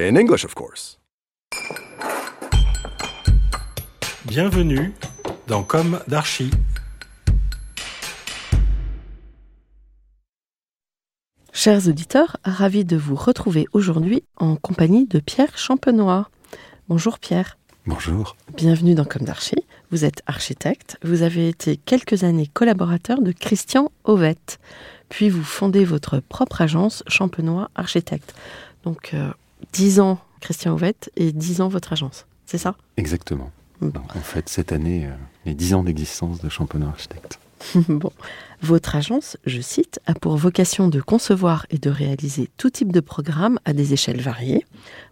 In English, of course. Bienvenue dans Comme d'Archi. Chers auditeurs, ravi de vous retrouver aujourd'hui en compagnie de Pierre Champenois. Bonjour Pierre. Bonjour. Bienvenue dans Comme d'Archi. Vous êtes architecte. Vous avez été quelques années collaborateur de Christian Ovette. Puis vous fondez votre propre agence Champenois Architecte. Donc, euh, 10 ans Christian Ovette et 10 ans votre agence. C'est ça? Exactement. Donc, en fait, cette année, euh, les 10 ans d'existence de Champenois Architecte. Bon. Votre agence, je cite, a pour vocation de concevoir et de réaliser tout type de programme à des échelles variées.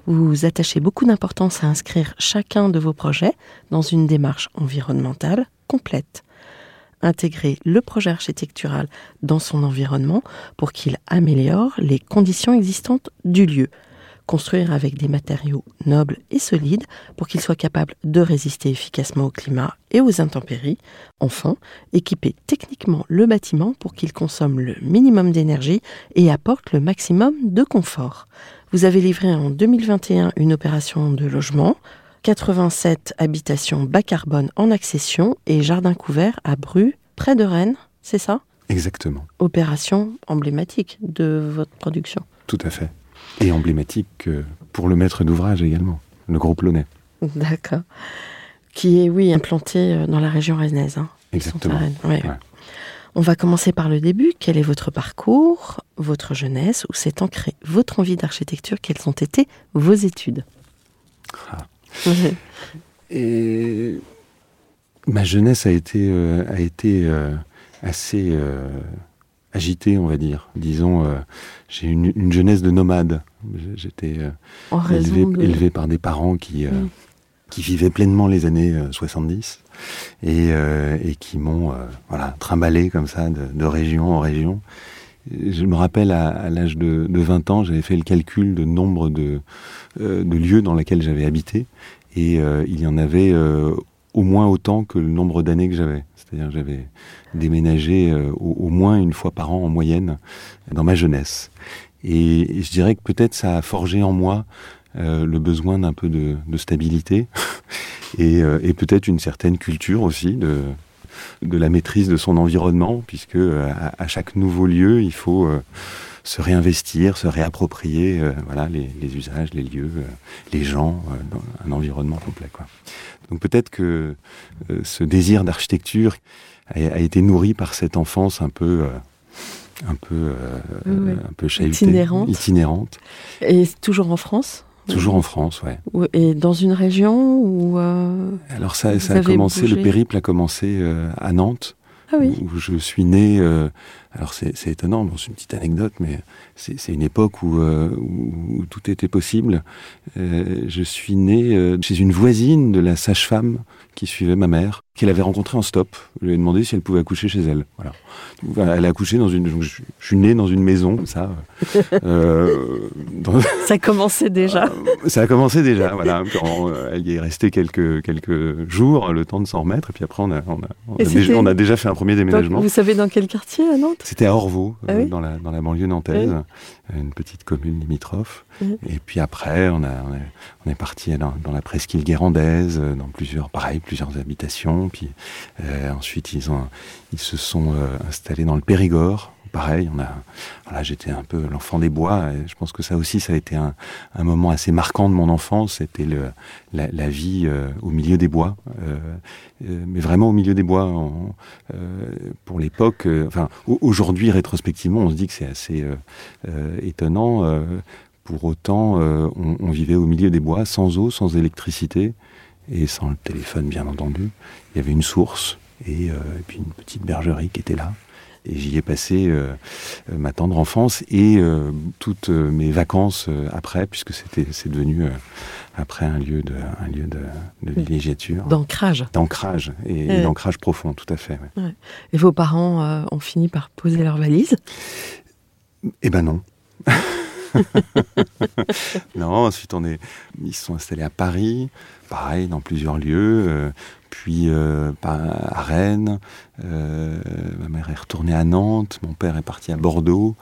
Vous attachez beaucoup d'importance à inscrire chacun de vos projets dans une démarche environnementale complète. Intégrer le projet architectural dans son environnement pour qu'il améliore les conditions existantes du lieu. Construire avec des matériaux nobles et solides pour qu'il soit capable de résister efficacement au climat et aux intempéries. Enfin, équiper techniquement le bâtiment pour qu'il consomme le minimum d'énergie et apporte le maximum de confort. Vous avez livré en 2021 une opération de logement, 87 habitations bas carbone en accession et jardin couvert à Bru, près de Rennes, c'est ça? Exactement. Opération emblématique de votre production. Tout à fait. Et emblématique euh, pour le maître d'ouvrage également, le groupe Launay. D'accord. Qui est, oui, implanté euh, dans la région rennaise. hein. Exactement. Rennes, ouais. Ouais. On va commencer par le début. Quel est votre parcours, votre jeunesse, où s'est ancrée votre envie d'architecture? Quelles ont été vos études? Ah. Et ma jeunesse a été, euh, a été euh, assez euh, agitée, on va dire. Disons, euh, j'ai une, une jeunesse de nomade. J'étais euh, élevé, de... élevé par des parents qui, euh, Mm. qui vivaient pleinement les années euh, 70 et, et qui m'ont voilà, trimballé comme ça de, de région en région. Je me rappelle à, à l'âge de, de 20 ans, j'avais fait le calcul de nombre de, de lieux dans lesquels j'avais habité et il y en avait au moins autant que le nombre d'années que j'avais. C'est-à-dire j'avais déménagé euh, au, moins une fois par an en moyenne dans ma jeunesse. Et, je dirais que peut-être ça a forgé en moi euh, le besoin d'un peu de, stabilité et, euh, et peut-être une certaine culture aussi de, de la maîtrise de son environnement, puisque à, chaque nouveau lieu, il faut se réinvestir, se réapproprier voilà, les, usages, les lieux, les gens, un environnement complet. Quoi. Donc peut-être que ce désir d'architecture a, a été nourri par cette enfance un peu... euh, un peu, euh, Oui, un peu Itinérante. itinérante. Et toujours en France Toujours en France, ouais. Ou- Et dans une région où... euh, Alors ça, ça a commencé, bougé le périple a commencé euh, à Nantes, Ah oui, où je suis né. euh, alors c'est c'est étonnant, bon, c'est une petite anecdote, mais c'est c'est une époque où, euh, où, où tout était possible. Euh, je suis né euh, chez une voisine de la sage-femme qui suivait ma mère, qu'elle avait rencontrée en stop. Je lui ai demandé si elle pouvait accoucher chez elle. Voilà. Elle a accouché dans une. donc je, je suis né dans une maison, comme ça. euh, dans- ça commençait déjà. ça a commencé déjà, voilà. Euh, elle y est restée quelques, quelques jours, le temps de s'en remettre, et puis après, on a, on a, on a Et déjà, c'était- on a déjà fait un premier Donc, déménagement. vous savez dans quel quartier à Nantes? C'était à Orvaux, Ah euh, dans, la, dans la banlieue nantaise, une petite commune limitrophe. Et puis après, on, a, on, est, parti dans, dans la presqu'île guérandaise, euh, dans plusieurs, pareil, plusieurs habitations. Puis euh, ensuite, ils, se sont euh, installés dans le Périgord. Pareil, on a, j'étais un peu l'enfant des bois. Et je pense que ça aussi, ça a été un, moment assez marquant de mon enfance. C'était la, vie euh, au milieu des bois, mais vraiment au milieu des bois. pour l'époque, enfin, au- aujourd'hui, rétrospectivement, on se dit que c'est assez étonnant. pour autant, on vivait au milieu des bois, sans eau, sans électricité et sans le téléphone, bien entendu. Il y avait une source et, euh, et puis une petite bergerie qui était là. Et j'y ai passé euh, euh, ma tendre enfance et euh, toutes mes vacances après, puisque c'était c'est devenu après un lieu de un lieu de, de villégiature. D'ancrage. D'ancrage et, d'ancrage profond, tout à fait. ouais. Et vos parents ont fini par poser leurs valises? Eh ben non. non, ensuite on est, ils se sont installés à Paris, pareil dans plusieurs lieux, euh, puis euh, à Rennes. euh, ma mère est retournée à Nantes, mon père est parti à Bordeaux.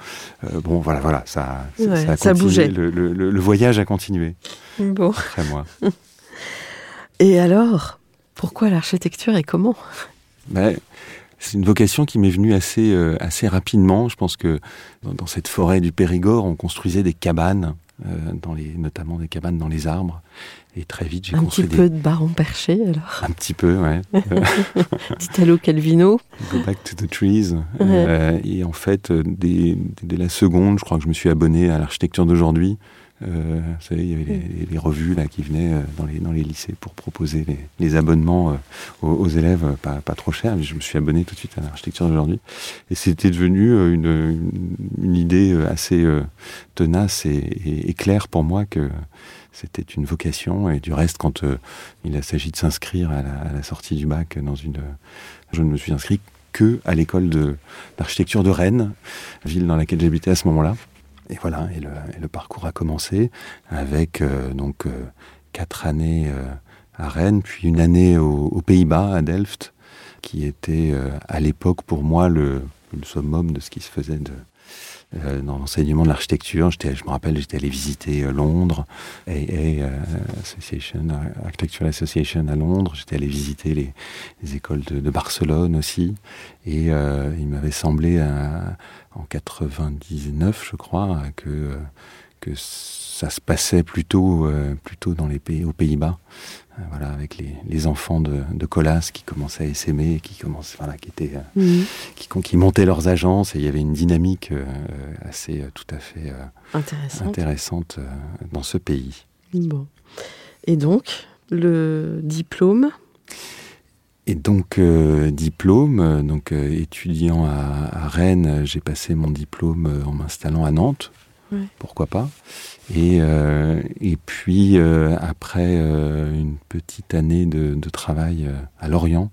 Bon, voilà, voilà, ça, ça, Ouais, ça a ça continué, bougeait. Le, le- le- le voyage a continué Bon. après moi. Et alors, pourquoi l'architecture et comment? Ben, c'est une vocation qui m'est venue assez, euh, assez rapidement. Je pense que dans, dans cette forêt du Périgord, on construisait des cabanes, euh, dans les, notamment des cabanes dans les arbres. Et très vite, j'ai Un petit construit des... peu de baron perché, alors Un petit peu, ouais. Italo Calvino. Go back to the trees. Euh, et en fait, euh, dès, dès la seconde, je crois que je me suis abonné à l'architecture d'aujourd'hui. Euh, vous savez, il y avait les, les revues là qui venaient dans les, dans les lycées pour proposer les, les abonnements aux, aux élèves pas, pas trop chers. Mais je me suis abonné tout de suite à l'architecture d'aujourd'hui. Et c'était devenu une, une, une idée assez tenace et, et, et claire pour moi que c'était une vocation. Et du reste, quand euh, il s'agit de s'inscrire à la, sortie du bac dans une... Je ne me suis inscrit que à l'école d'architecture de Rennes, ville dans laquelle j'habitais à ce moment-là. Et voilà, et le, parcours a commencé avec euh, donc euh, quatre années euh, à Rennes, puis une année au- aux Pays-Bas, à Delft, qui était à l'époque pour moi le, le summum de ce qui se faisait de, euh, dans l'enseignement de l'architecture. Je me rappelle, j'étais allé visiter euh, Londres, AA euh, Association, Architectural Association à Londres. J'étais allé visiter les, les écoles de, de Barcelone aussi. Et il m'avait semblé en 99, je crois, que, que ça se passait plutôt, euh, plutôt dans les pays, aux Pays-Bas. Euh, voilà, avec les, les enfants de, de Colas qui commençaient à essaimer, qui commençaient, voilà, qui étaient, euh, qui, qui montaient leurs agences et il y avait une dynamique euh, assez tout à fait Intéressant. intéressante dans ce pays. Bon. Et donc, le diplôme? Et donc euh, diplôme, donc euh, étudiant à, à Rennes, j'ai passé mon diplôme en m'installant à Nantes. Pourquoi pas. Et euh, et puis euh, après euh, une petite année de, travail à Lorient,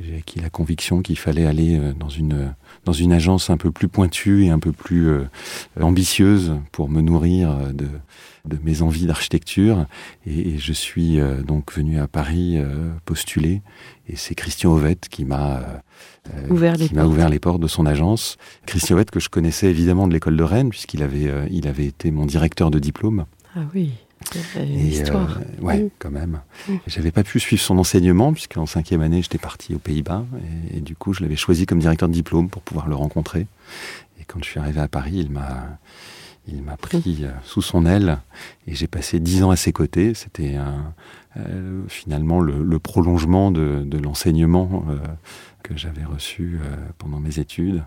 j'ai acquis la conviction qu'il fallait aller dans une dans une agence un peu plus pointue et un peu plus euh, ambitieuse pour me nourrir euh, de de mes envies d'architecture et, et je suis euh, donc venu à Paris euh, postuler et c'est Christian Ovette qui m'a euh, euh, Ouvert les qui ouvert les portes de son agence. Christian Ovette que je connaissais évidemment de l'école de Rennes puisqu'il avait euh, il avait été mon directeur de diplôme. Ah oui, une Et, histoire. euh, ouais, quand même. Mm. Et J'avais pas pu suivre son enseignement puisqu'en cinquième année j'étais parti aux Pays-Bas et, et du coup je l'avais choisi comme directeur de diplôme pour pouvoir le rencontrer. Et quand je suis arrivé à Paris, il m'a il m'a pris euh, sous son aile et j'ai passé dix ans à ses côtés. C'était euh, finalement le, le prolongement de, de l'enseignement euh, que j'avais reçu pendant mes études,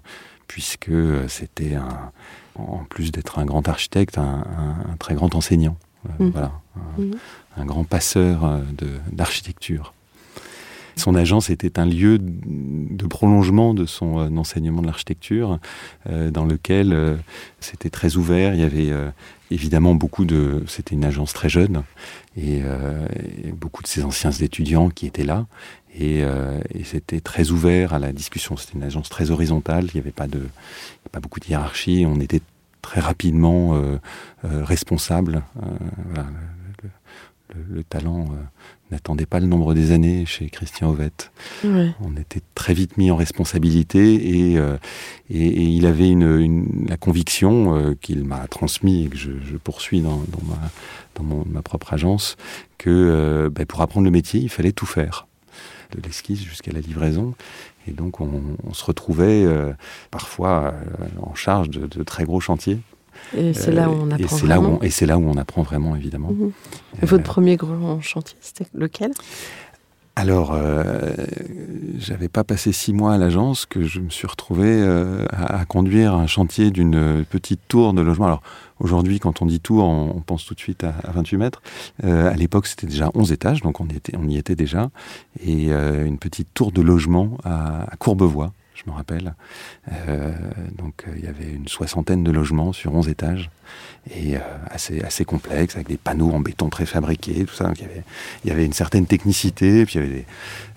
puisque c'était en plus d'être un grand architecte, un, un- un très grand enseignant. Mm. Voilà, un, Mhm. un grand passeur euh, d'architecture. Son agence était un lieu de prolongement de son euh, enseignement de l'architecture, euh, dans lequel euh, c'était très ouvert. Il y avait évidemment beaucoup de. C'était une agence très jeune et, et beaucoup de ses anciens étudiants qui étaient là. Et, et c'était très ouvert à la discussion. C'était une agence très horizontale. Il n'y avait pas de, pas beaucoup de hiérarchie. On était très rapidement euh, euh, responsable. Euh, voilà, le, le- le- le talent n'attendait pas le nombre des années chez Christian Ovette. Ouais. On était très vite mis en responsabilité et, euh, et, et il avait une, une- la conviction euh, qu'il m'a transmis et que je, je poursuis dans, dans, ma, dans mon- ma propre agence que euh, ben, pour apprendre le métier, il fallait tout faire, de l'esquisse jusqu'à la livraison. Et donc on, on se retrouvait euh, parfois euh, en charge de, de très gros chantiers. Et c'est là où Euh, on et apprend et c'est là où on apprend vraiment, évidemment. Mhm. Euh, Et Votre premier grand chantier, c'était lequel? Alors, euh, j'avais pas passé six mois à l'agence que je me suis retrouvé euh, à, conduire un chantier d'une petite tour de logement. Alors, aujourd'hui, quand on dit tour, on, pense tout de suite à, à 28 mètres. Euh, à l'époque, c'était déjà 11 étages, donc on, était, on y était déjà. Et euh, une petite tour de logement à Courbevoie. Je me rappelle. Euh, donc il y avait une soixantaine de logements sur 11 étages et assez, assez complexe avec des panneaux en béton préfabriqués, tout ça. Donc, il, y avait, il y avait une certaine technicité, puis il y avait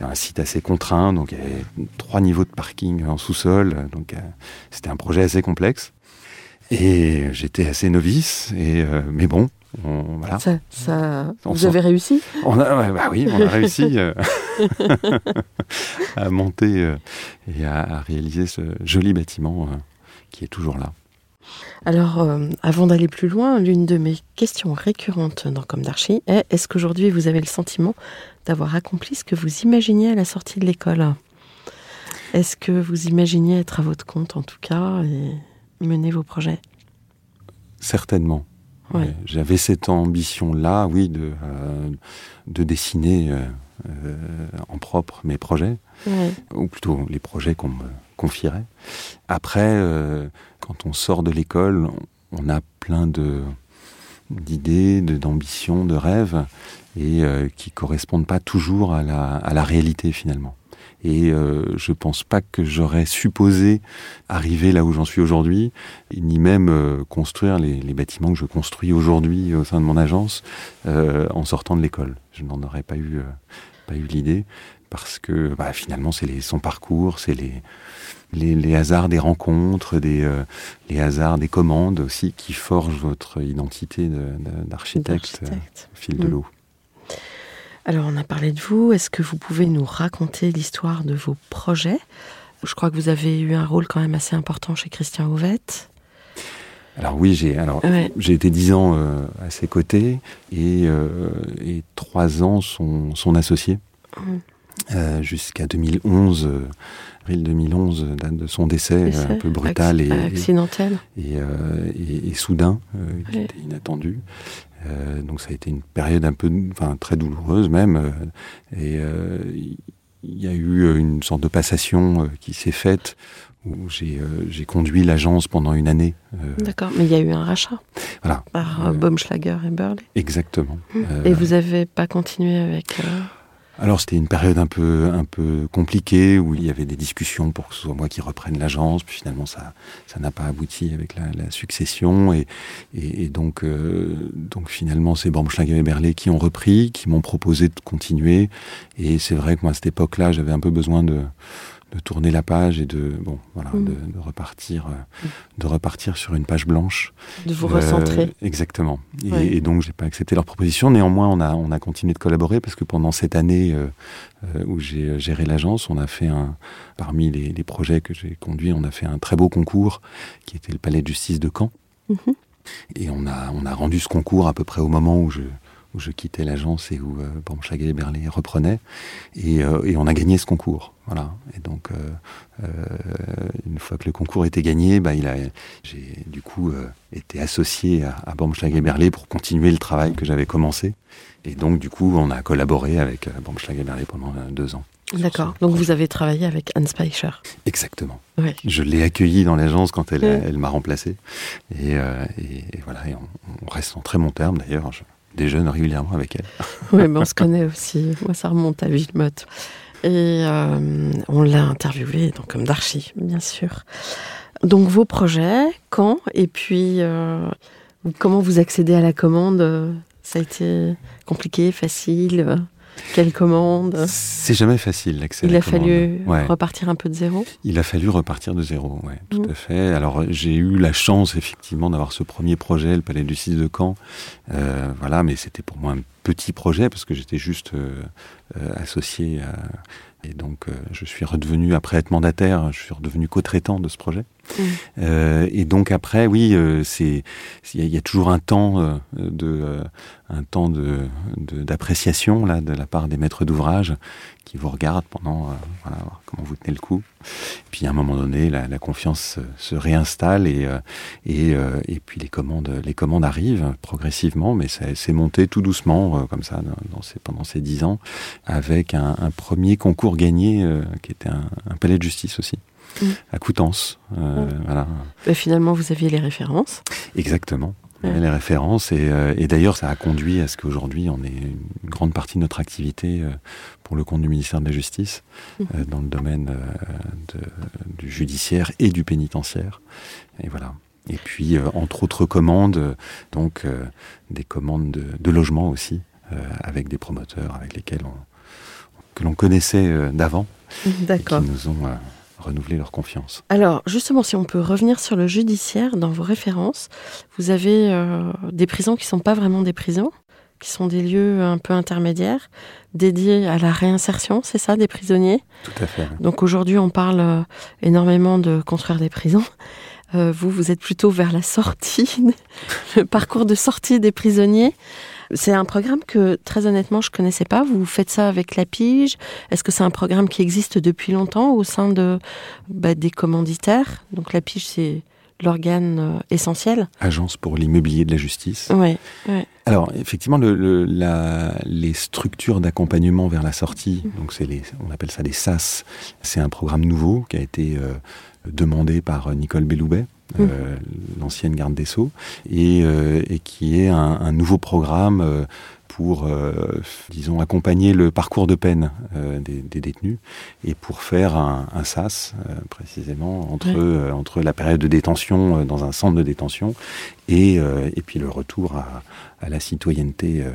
un site assez contraint, donc il y avait trois niveaux de parking en sous-sol. Donc c'était un projet assez complexe. Et j'étais assez novice, et, mais bon, voilà. Ça, vous avez réussi on a, bah Oui, on a réussi euh, à monter euh, et à, réaliser ce joli bâtiment euh, qui est toujours là. Alors, avant d'aller plus loin, l'une de mes questions récurrentes dans Comme d'Archie est est-ce qu'aujourd'hui vous avez le sentiment d'avoir accompli ce que vous imaginiez à la sortie de l'école? Est-ce que vous imaginiez être à votre compte en tout cas et mener vos projets? Certainement. J'avais cette ambition-là, oui, de, euh, de dessiner euh, euh, en propre mes projets, ou plutôt les projets qu'on me confierait. Après, quand on sort de l'école, on a plein de d'idées, d'ambitions, de rêves, et qui correspondent pas toujours à la, à la réalité finalement. Et euh, je pense pas que j'aurais supposé arriver là où j'en suis aujourd'hui, ni même euh, construire les, les, bâtiments que je construis aujourd'hui au sein de mon agence euh, en sortant de l'école. Je n'en aurais pas eu, euh, pas eu l'idée parce que bah, finalement c'est son parcours, c'est les, les, les, hasards des rencontres, des, euh, les hasards des commandes aussi qui forgent votre identité d'architecte au fil de mm. l'eau. Alors, on a parlé de vous. Est-ce que vous pouvez nous raconter l'histoire de vos projets? Je crois que vous avez eu un rôle quand même assez important chez Christian Houvette. Alors oui, j'ai alors j'ai été dix ans euh, à ses côtés et, euh, et trois ans son, son associé mmh. euh, jusqu'à 2011, avril 2011, date de son décès, un peu brutal et accidentel et, et, et soudain, qui était inattendu. Euh, donc ça a été une période un peu, enfin très douloureuse même. Euh, et euh, il y a eu une sorte de passation qui s'est faite où j'ai conduit l'agence pendant une année. D'accord, mais il y a eu un rachat. Voilà. Par Baumschlager et Burley. Exactement. Et vous n'avez pas continué avec. Alors c'était une période un peu un peu compliquée où il y avait des discussions pour que ce soit moi qui reprenne l'agence. Puis finalement ça ça n'a pas abouti avec la, succession et, et, donc euh, donc finalement c'est Baumschlager et Berlé qui ont repris, qui m'ont proposé de continuer. Et c'est vrai que moi à cette époque-là j'avais un peu besoin de de tourner la page et de bon voilà mm. de, de, repartir euh, de repartir sur une page blanche de vous recentrer euh, exactement et, ouais. et donc j'ai pas accepté leur proposition néanmoins on a on a continué de collaborer parce que pendant cette année euh, où j'ai géré l'agence on a fait un parmi les, les projets que j'ai conduits on a fait un très beau concours qui était le palais de justice de Caen mm -hmm. et on a on a rendu ce concours à peu près au moment où je où je quittais l'agence et où euh, Baumschlager et Berlé reprenaient et, euh, et on a gagné ce concours voilà. Et donc, euh, euh, une fois que le concours était gagné, bah, il a, j'ai du coup été associé à, à Baumschlager Berlé pour continuer le travail que j'avais commencé. Et donc, du coup, on a collaboré avec euh, Baumschlager Berlé pendant deux ans. D'accord. Donc, vous avez travaillé avec Anne Speicher. Exactement. Oui. Je l'ai accueillie dans l'agence quand elle, oui. elle m'a remplacé. Et, et, et, voilà, et on, on, reste en très bon terme d'ailleurs. Je déjeune régulièrement avec elle. oui, mais on se connaît aussi. Moi, ça remonte à Villemotte. Et euh, on l'a interviewé, donc comme d'archi, bien sûr. Donc vos projets, quand? Et puis, euh, comment vous accédez à la commande? Ça a été compliqué, facile? Quelle commande C'est jamais facile l'accès. Il a fallu ouais. repartir un peu de zéro. Il a fallu repartir de zéro, ouais, tout mmh. à fait. Alors j'ai eu la chance effectivement d'avoir ce premier projet, le Palais du 6 de Caen. Euh, voilà, mais c'était pour moi un petit projet parce que j'étais juste euh, euh, associé à, et donc je suis redevenu après être mandataire, je suis redevenu co-traitant de ce projet. Mmh. Euh, et donc après, oui, euh, il y, a toujours un temps euh, de un temps de d'appréciation là de la part des maîtres d'ouvrage qui vous regardent pendant comment vous tenez le coup. Et puis à un moment donné, la, confiance se réinstalle et et, puis les commandes les commandes arrivent progressivement, mais c'est monté tout doucement comme ça pendant ces dix ans avec un, premier concours gagné qui était un palais de justice aussi mmh. à Coutances. Euh, mmh. voilà. Et finalement, vous aviez les références. Exactement. Y avait les références et, euh, et d'ailleurs ça a conduit à ce qu'aujourd'hui on ait une grande partie de notre activité euh, pour le compte du ministère de la Justice euh, dans le domaine euh, de- du judiciaire et du pénitentiaire. Et voilà. Et puis euh, entre autres commandes, euh, donc euh, des commandes de, de logement aussi euh, avec des promoteurs avec lesquels on que l'on connaissait euh, d'avant qui nous ont renouvelé leur confiance. Alors, justement, si on peut revenir sur le judiciaire, dans vos références, vous avez euh, des prisons qui sont pas vraiment des prisons, qui sont des lieux un peu intermédiaires, dédiés à la réinsertion, c'est ça, des prisonniers? Tout à fait. Donc aujourd'hui, on parle euh, énormément de construire des prisons. Euh, vous, vous êtes plutôt vers la sortie, le parcours de sortie des prisonniers. C'est un programme que, très honnêtement, je connaissais pas. Vous faites ça avec la Pige. Est-ce que c'est un programme qui existe depuis longtemps au sein de bah, des commanditaires? Donc la Pige, c'est l'organe euh, essentiel. Agence pour l'immobilier de la justice. Oui. Alors, effectivement, le, le- la- les structures d'accompagnement vers la sortie, donc c'est les, on appelle ça des SAS, c'est un programme nouveau qui a été euh, demandé par Nicole Belloubet, euh, l'ancienne garde des Sceaux, et, euh, et qui est un, un nouveau programme euh, pour, euh, disons, accompagner le parcours de peine euh, des, des détenus et pour faire un, un SAS, euh, précisément, entre, Ouais. euh, entre la période de détention euh, dans un centre de détention et, euh, et puis le retour à, à la citoyenneté euh,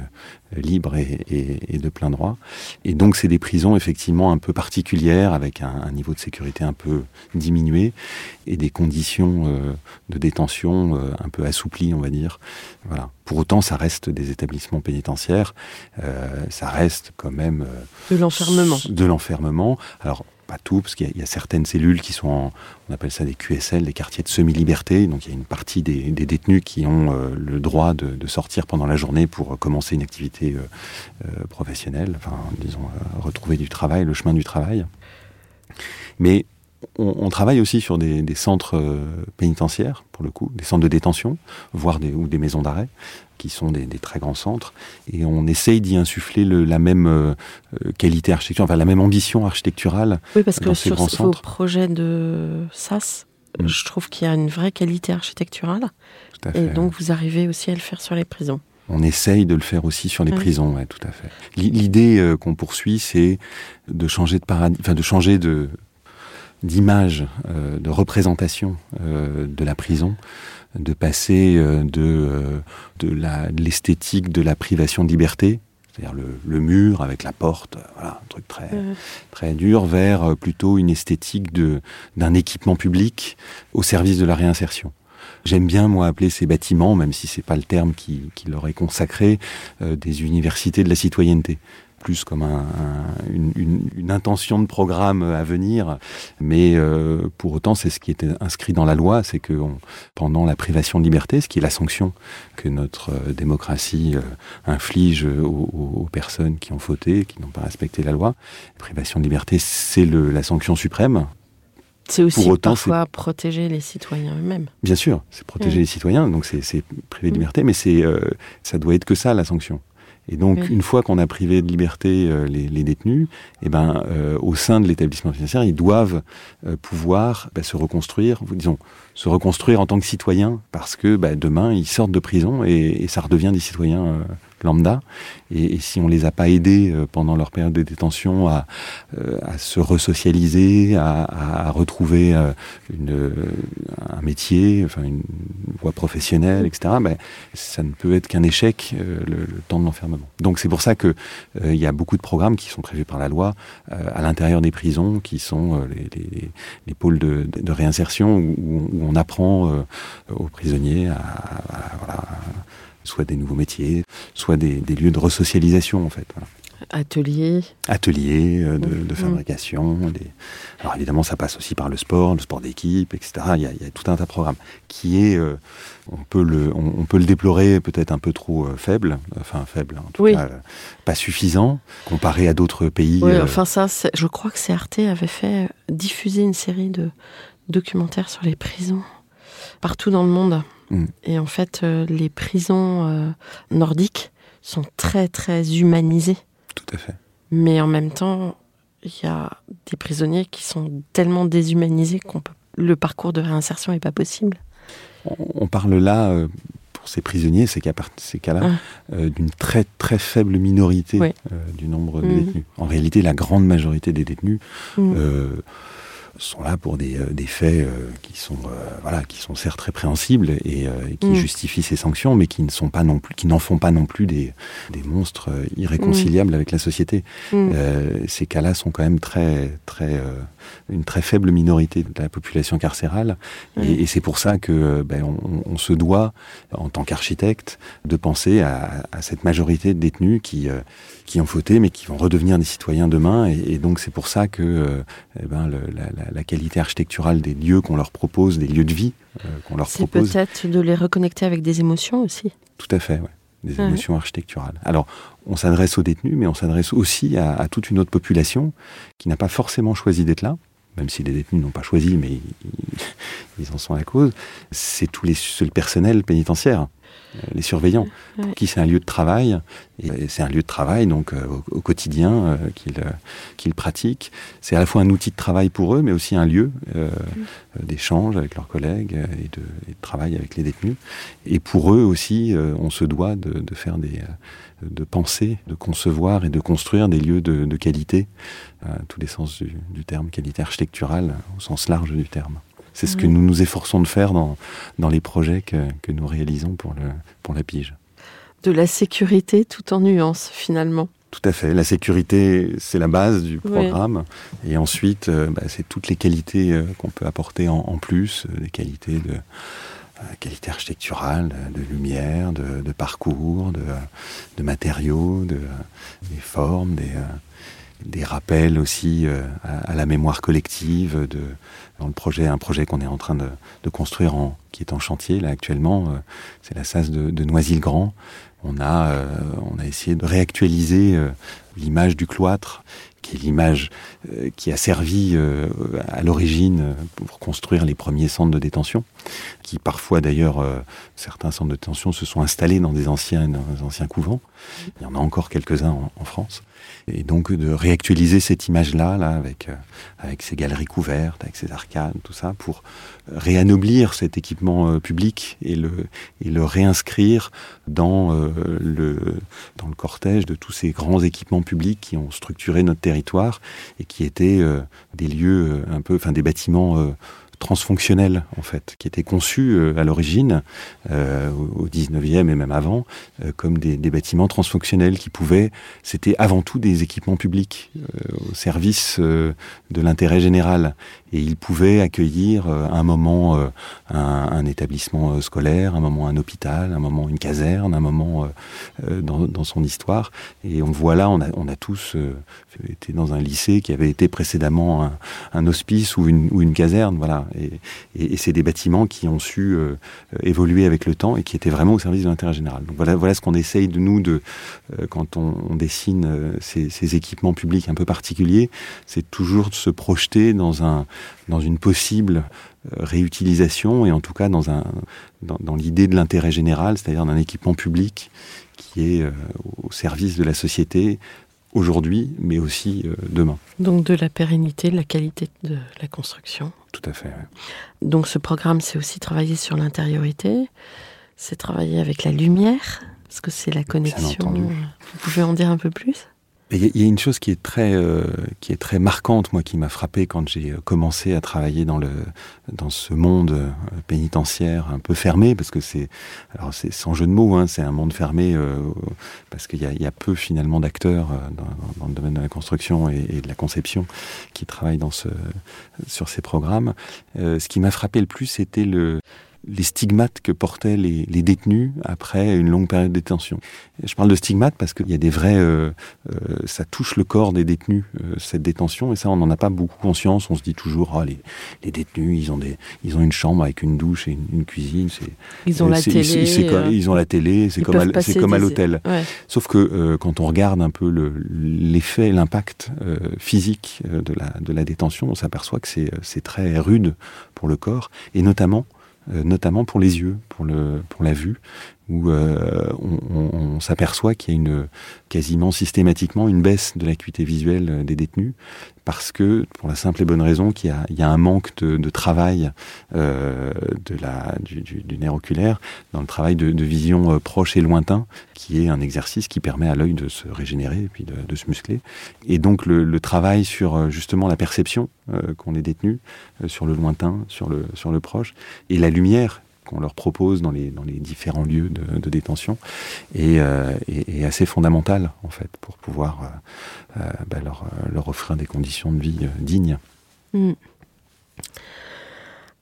libre et, et- et de plein droit. Et donc c'est des prisons effectivement un peu particulières avec un, un niveau de sécurité un peu diminué et des conditions euh, de détention euh, un peu assouplies, on va dire. Voilà. Pour autant, ça reste des établissements pénitentiaires, euh, ça reste quand même De l'enfermement. de l'enfermement. Alors, pas tout, parce qu'il y, a- certaines cellules qui sont, en- on appelle ça des QSL, des quartiers de semi-liberté. Donc, il y a une partie des, détenus qui ont euh, le droit de, sortir pendant la journée pour euh, commencer une activité euh, professionnelle, enfin, disons, retrouver du travail, le chemin du travail. Mais on, on travaille aussi sur des, des centres euh, pénitentiaires, pour le coup, des centres de détention, voire des, ou des maisons d'arrêt, qui sont des, des très grands centres. Et on essaye d'y insuffler le- la même euh, euh, qualité architecturale, enfin la même ambition architecturale. Oui, parce que dans ces sur grands vos centres. projets de SAS, Mm. je trouve qu'il y a une vraie qualité architecturale. Tout à Et fait. donc, vous arrivez aussi à le faire sur les prisons. On essaye de le faire aussi sur les prisons, ouais, tout à fait. L'i- L'idée qu'on poursuit, c'est de changer de paradigme, enfin de changer de d'image, euh, de représentation euh, de la prison, de passer euh, de euh, de la de l'esthétique de la privation de liberté, c'est-à-dire le, le mur avec la porte, euh, voilà, un truc très Euh, très dur, vers euh, plutôt une esthétique de d'un équipement public au service de la réinsertion. J'aime bien moi appeler ces bâtiments, même si c'est pas le terme qui, qui leur est consacré, euh, des universités de la citoyenneté, plus comme un, un- une, une- une intention de programme à venir. Mais euh, pour autant, c'est ce qui était inscrit dans la loi, c'est que on- pendant la privation de liberté, ce qui est la sanction que notre euh, démocratie euh, inflige aux, personnes qui ont fauté, qui n'ont pas respecté la loi, privation de liberté, c'est la sanction suprême. C'est aussi Pour autant, parfois protéger les citoyens eux-mêmes. Bien sûr, c'est protéger Mm. les citoyens, donc c'est priver de Mm. liberté, mais c'est euh, ça doit être que ça la sanction. Et donc Oui. une fois qu'on a privé de liberté euh, les, les détenus, eh ben euh, au sein de l'établissement pénitentiaire, ils doivent euh, pouvoir bah, se reconstruire, disons se reconstruire en tant que citoyens, parce que bah, demain ils sortent de prison et, et ça redevient des citoyens euh, lambda. Et, si on les a pas aidés euh, pendant leur période de détention à, euh, se resocialiser, à, à- retrouver euh, un métier, enfin une voie professionnelle, etc., ben, ça ne peut être qu'un échec le, temps de l'enfermement. Donc c'est pour ça que il y a beaucoup de programmes qui sont prévus par la loi à l'intérieur des prisons, qui sont les, les- les pôles de, réinsertion où, on apprend aux prisonniers à, soit des nouveaux métiers, soit des, des lieux de resocialisation en fait. voilà Ateliers. ateliers euh, de, Mhm. de fabrication. des- Alors évidemment, ça passe aussi par le sport, le sport d'équipe, etc. Il y, a, il y a tout un tas de programmes qui est, euh, on peut le, on, on peut le déplorer peut-être un peu trop euh, faible, enfin faible, en tout Oui. cas euh, pas suffisant comparé à d'autres pays. Oui, enfin ça, je crois que Arte avait fait diffuser une série de documentaires sur les prisons partout dans le monde. Mm. Et en fait, euh, les prisons euh, nordiques sont très très humanisées. Tout à fait. Mais en même temps, il y a des prisonniers qui sont tellement déshumanisés qu'on peut... le parcours de réinsertion n'est pas possible. On, parle là, euh, pour ces prisonniers, c'est qu'à ces cas-là, Ah. euh, d'une très très faible minorité Oui. euh, du nombre de Mhm. détenus. En réalité, la grande majorité des détenus Mm. Sont là pour des, euh, des faits euh, qui sont euh, voilà qui sont certes répréhensibles et, euh, et qui Mm. justifient ces sanctions, mais qui ne sont pas non plus qui n'en font pas non plus des, des monstres irréconciliables avec la société. Mm. Euh, ces cas-là sont quand même très très euh, une très faible minorité de la population carcérale et, Oui. et c'est pour ça que ben, on, on se doit en tant qu'architecte de penser à, à cette majorité de détenus qui euh, qui ont fauté mais qui vont redevenir des citoyens demain et, et donc c'est pour ça que euh, eh ben, le- la, qualité architecturale des lieux qu'on leur propose, des lieux de vie euh, qu'on leur C'est propose, peut-être de les reconnecter avec des émotions aussi. tout à fait, ouais. des émotions architecturales. Alors, on s'adresse aux détenus, mais on s'adresse aussi à, à toute une autre population qui n'a pas forcément choisi d'être là, même si les détenus n'ont pas choisi, mais ils, ils en sont la cause. C'est tous les, c'est le personnel pénitentiaire, les surveillants, Ouais. pour qui c'est un lieu de travail. Et c'est un lieu de travail, donc euh, au, au quotidien, euh, qu'ils euh, pratiquent. C'est à la fois un outil de travail pour eux, mais aussi un lieu euh, euh, d'échange avec leurs collègues euh, et de, et de travail avec les détenus. Et pour eux aussi, euh, on se doit de, de faire des, euh, de penser, de concevoir et de construire des lieux de, de qualité, à tous les sens du, du terme, qualité architecturale au sens large du terme. C'est ce que Mhm. nous nous efforçons de faire dans, dans les projets que, que nous réalisons pour, le, pour la pige. De la sécurité tout en nuances finalement. Tout à fait. La sécurité, c'est la base du Oui. programme. Et ensuite, euh, bah, c'est toutes les qualités euh, qu'on peut apporter en, en plus, euh, des qualités de qualité architecturale, de lumière, de, de parcours, de, de matériaux, de, des formes, des, des rappels aussi à, à la mémoire collective. De, dans le projet, un projet qu'on est en train de, de construire, en, qui est en chantier là actuellement, euh, c'est la SAS de, de Noisy-le-Grand. On a, euh, on a essayé de réactualiser euh, l'image du cloître, qui est l'image euh, qui a servi euh, à l'origine euh, pour construire les premiers centres de détention, qui parfois d'ailleurs, certains centres de détention se sont installés dans des anciens, dans des anciens couvents. Il y en a encore quelques-uns en, en France. Et donc de réactualiser cette image-là, là, avec, euh, avec ces galeries couvertes, avec ces arcades, tout ça, pour réanoblir cet équipement euh, public et le, et le réinscrire dans, euh, le, dans le cortège de tous ces grands équipements publics qui ont structuré notre territoire et qui étaient euh, des lieux euh, un peu, enfin des bâtiments transfonctionnels en fait, qui étaient conçus euh, à l'origine, euh, au 19e et même avant, euh, comme des, des bâtiments transfonctionnels qui pouvaient, c'était avant tout des équipements publics euh, au service euh, de l'intérêt général. Et ils pouvaient accueillir euh, un moment euh, un, un établissement euh, scolaire, un moment un hôpital, un moment une caserne, un moment dans, dans son histoire. Et on voit là, on a, on a tous été dans un lycée qui avait été précédemment un, un hospice ou une, ou une caserne, voilà. Et, et, et c'est des bâtiments qui ont su euh, évoluer avec le temps et qui étaient vraiment au service de l'intérêt général. Donc voilà, voilà ce qu'on essaye de nous de euh, quand on, on dessine euh, ces, ces équipements publics un peu particuliers, c'est toujours de se projeter dans un dans une possible euh, réutilisation et en tout cas dans un dans, dans l'idée de l'intérêt général, c'est-à-dire d'un équipement public qui est euh, au service de la société aujourd'hui, mais aussi euh, demain. Donc de la pérennité, de la qualité de la construction. Tout à fait. Donc ce programme, c'est aussi travailler sur l'intériorité, c'est travailler avec la lumière, parce que c'est la connexion. Vous pouvez en dire un peu plus? Il y, a- une chose qui est très, euh, qui est très marquante, moi, qui m'a frappé quand j'ai euh, commencé à travailler dans le, dans ce monde euh, pénitentiaire un peu fermé, parce que c'est, alors c'est sans jeu de mots, hein, c'est un monde fermé euh, parce qu'il y y a peu finalement d'acteurs euh, dans le domaine de la construction et, et de la conception qui travaillent dans ce, sur ces programmes. Euh, ce qui m'a frappé le plus, c'était le les stigmates que portaient les, les détenus après une longue période de détention. Je parle de stigmates parce qu'il y a des vrais, euh, euh, ça touche le corps des détenus euh, cette détention et ça on n'en a pas beaucoup conscience. On se dit toujours ah les, les détenus ils ont des ils ont une chambre avec une douche et une, une cuisine. C'est Ils ont la c'est- télé. comme- euh, ils ont la télé. C'est comme à, c'est comme à l'hôtel. Ouais. Sauf que euh, quand on regarde un peu le- l'effet, l'impact euh, physique euh, de la, de la détention, on s'aperçoit que c'est c'est très rude pour le corps, et notamment, euh, notamment pour les yeux, pour la vue. Où euh, on, s'aperçoit qu'il y a une, quasiment systématiquement une baisse de l'acuité visuelle des détenus, parce que, pour la simple et bonne raison qu'il y, y a, un manque de, travail euh, de la, du, du, nerf oculaire dans le travail de, vision euh, proche et lointain, qui est un exercice qui permet à l'œil de se régénérer et puis de, se muscler. Et donc le, travail sur justement la perception qu'on est détenu, sur le lointain, sur le, sur le proche, et la lumière qu'on leur propose dans les, différents lieux de, détention euh, est, assez fondamental en fait pour pouvoir euh, euh, bah, leur, leur, offrir des conditions de vie dignes. Mm.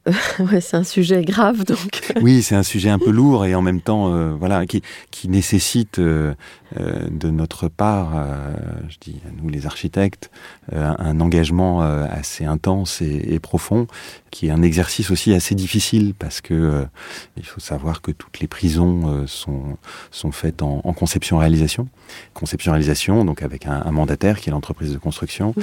ouais, c'est un sujet grave donc. oui, c'est un sujet un peu lourd et en même temps, voilà, qui, qui nécessite euh, de notre part, euh, je dis à nous les architectes, euh, un engagement assez intense et, profond, qui est un exercice aussi assez difficile parce que il faut savoir que toutes les prisons sont sont faites en, conception-réalisation, conception-réalisation donc avec un, mandataire qui est l'entreprise de construction